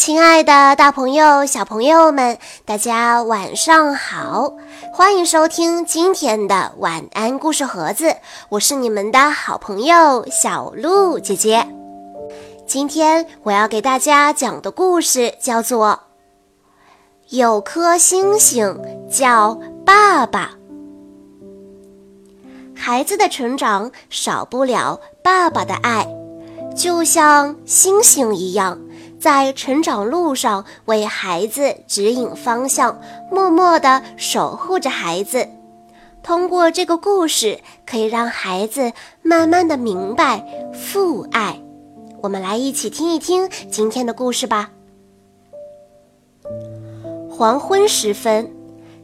亲爱的，大朋友、小朋友们，大家晚上好！欢迎收听今天的晚安故事盒子，我是你们的好朋友小鹿姐姐。今天我要给大家讲的故事叫做《有颗星星叫爸爸》。孩子的成长少不了爸爸的爱，就像星星一样。在成长路上为孩子指引方向，默默地守护着孩子。通过这个故事，可以让孩子慢慢地明白父爱。我们来一起听一听今天的故事吧。黄昏时分，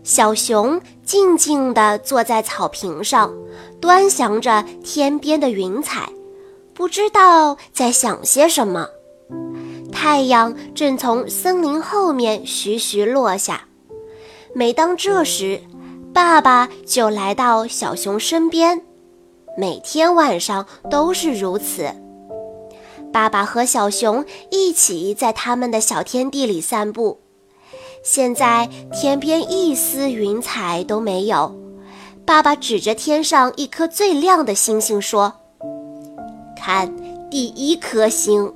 小熊静静地坐在草坪上，端详着天边的云彩，不知道在想些什么。太阳正从森林后面徐徐落下，每当这时，爸爸就来到小熊身边。每天晚上都是如此。爸爸和小熊一起在他们的小天地里散步。现在天边一丝云彩都没有。爸爸指着天上一颗最亮的星星说：“看，第一颗星。”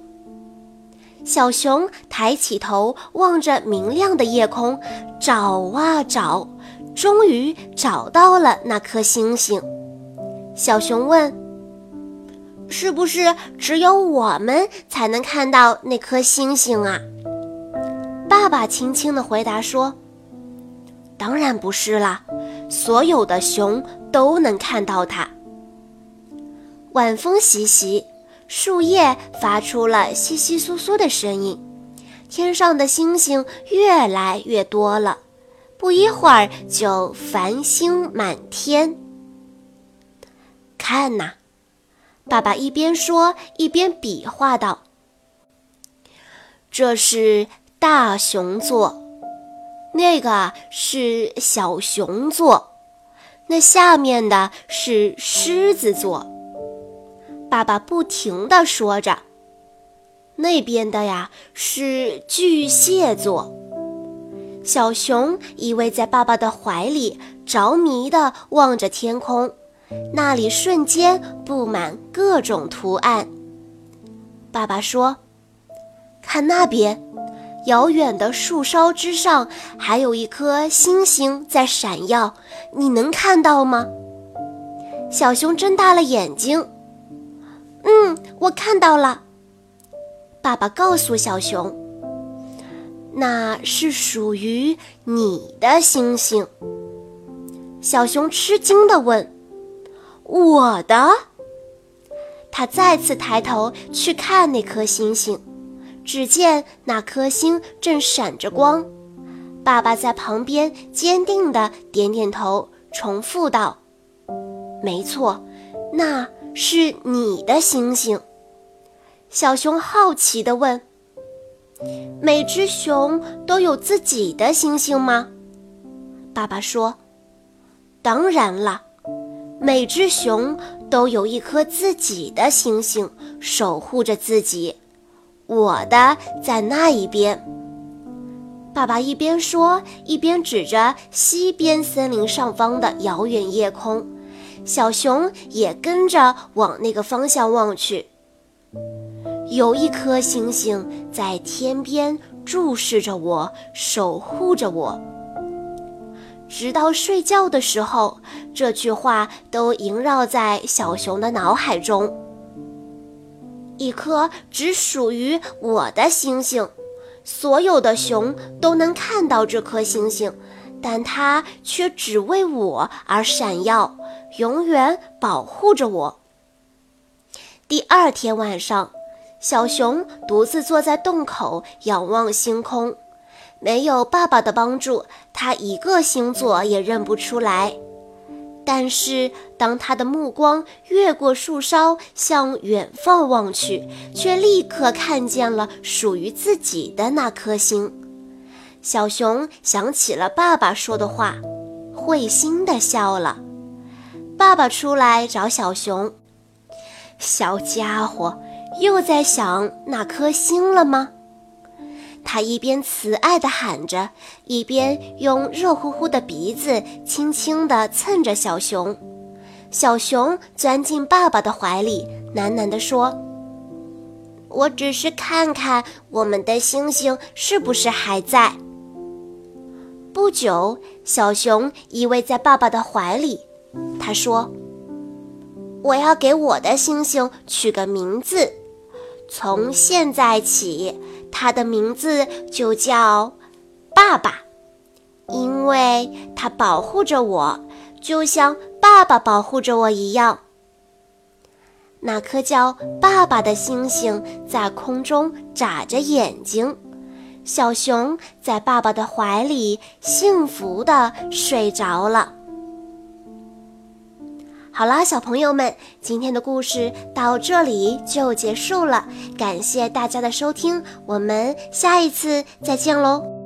小熊抬起头望着明亮的夜空，找啊找，终于找到了那颗星星。小熊问：“是不是只有我们才能看到那颗星星啊？”爸爸轻轻地回答说：“当然不是啦，所有的熊都能看到它。”晚风习习。树叶发出了窸窸窣窣的声音，天上的星星越来越多了，不一会儿就繁星满天。看呐，爸爸一边说一边比划道：“这是大熊座，那个是小熊座，那下面的是狮子座。”爸爸不停地说着：“那边的呀是巨蟹座。”小熊依偎在爸爸的怀里，着迷地望着天空，那里瞬间布满各种图案。爸爸说：“看那边，遥远的树梢之上还有一颗星星在闪耀，你能看到吗？”小熊睁大了眼睛。嗯，我看到了。爸爸告诉小熊：“那是属于你的星星。”小熊吃惊地问：“我的？”他再次抬头去看那颗星星，只见那颗星正闪着光。爸爸在旁边坚定地点点头，重复道：“没错，那。”是你的星星，小熊好奇地问：“每只熊都有自己的星星吗？”爸爸说：“当然了，每只熊都有一颗自己的星星，守护着自己。我的在那一边。”爸爸一边说，一边指着西边森林上方的遥远夜空。小熊也跟着往那个方向望去，有一颗星星在天边注视着我，守护着我。直到睡觉的时候，这句话都萦绕在小熊的脑海中。一颗只属于我的星星，所有的熊都能看到这颗星星，但它却只为我而闪耀。永远保护着我。第二天晚上，小熊独自坐在洞口，仰望星空。没有爸爸的帮助，他一个星座也认不出来。但是，当他的目光越过树梢，向远方望去，却立刻看见了属于自己的那颗星。小熊想起了爸爸说的话，会心地笑了。爸爸出来找小熊，小家伙又在想那颗星了吗？他一边慈爱地喊着，一边用热乎乎的鼻子轻轻地蹭着小熊。小熊钻进爸爸的怀里，喃喃地说：“我只是看看我们的星星是不是还在。”不久，小熊依偎在爸爸的怀里，他说：“我要给我的星星取个名字，从现在起，它的名字就叫爸爸，因为它保护着我。”就像爸爸保护着我一样。那颗叫爸爸的星星在空中眨着眼睛，小熊在爸爸的怀里幸福的睡着了。好啦，小朋友们，今天的故事到这里就结束了，感谢大家的收听，我们下一次再见喽。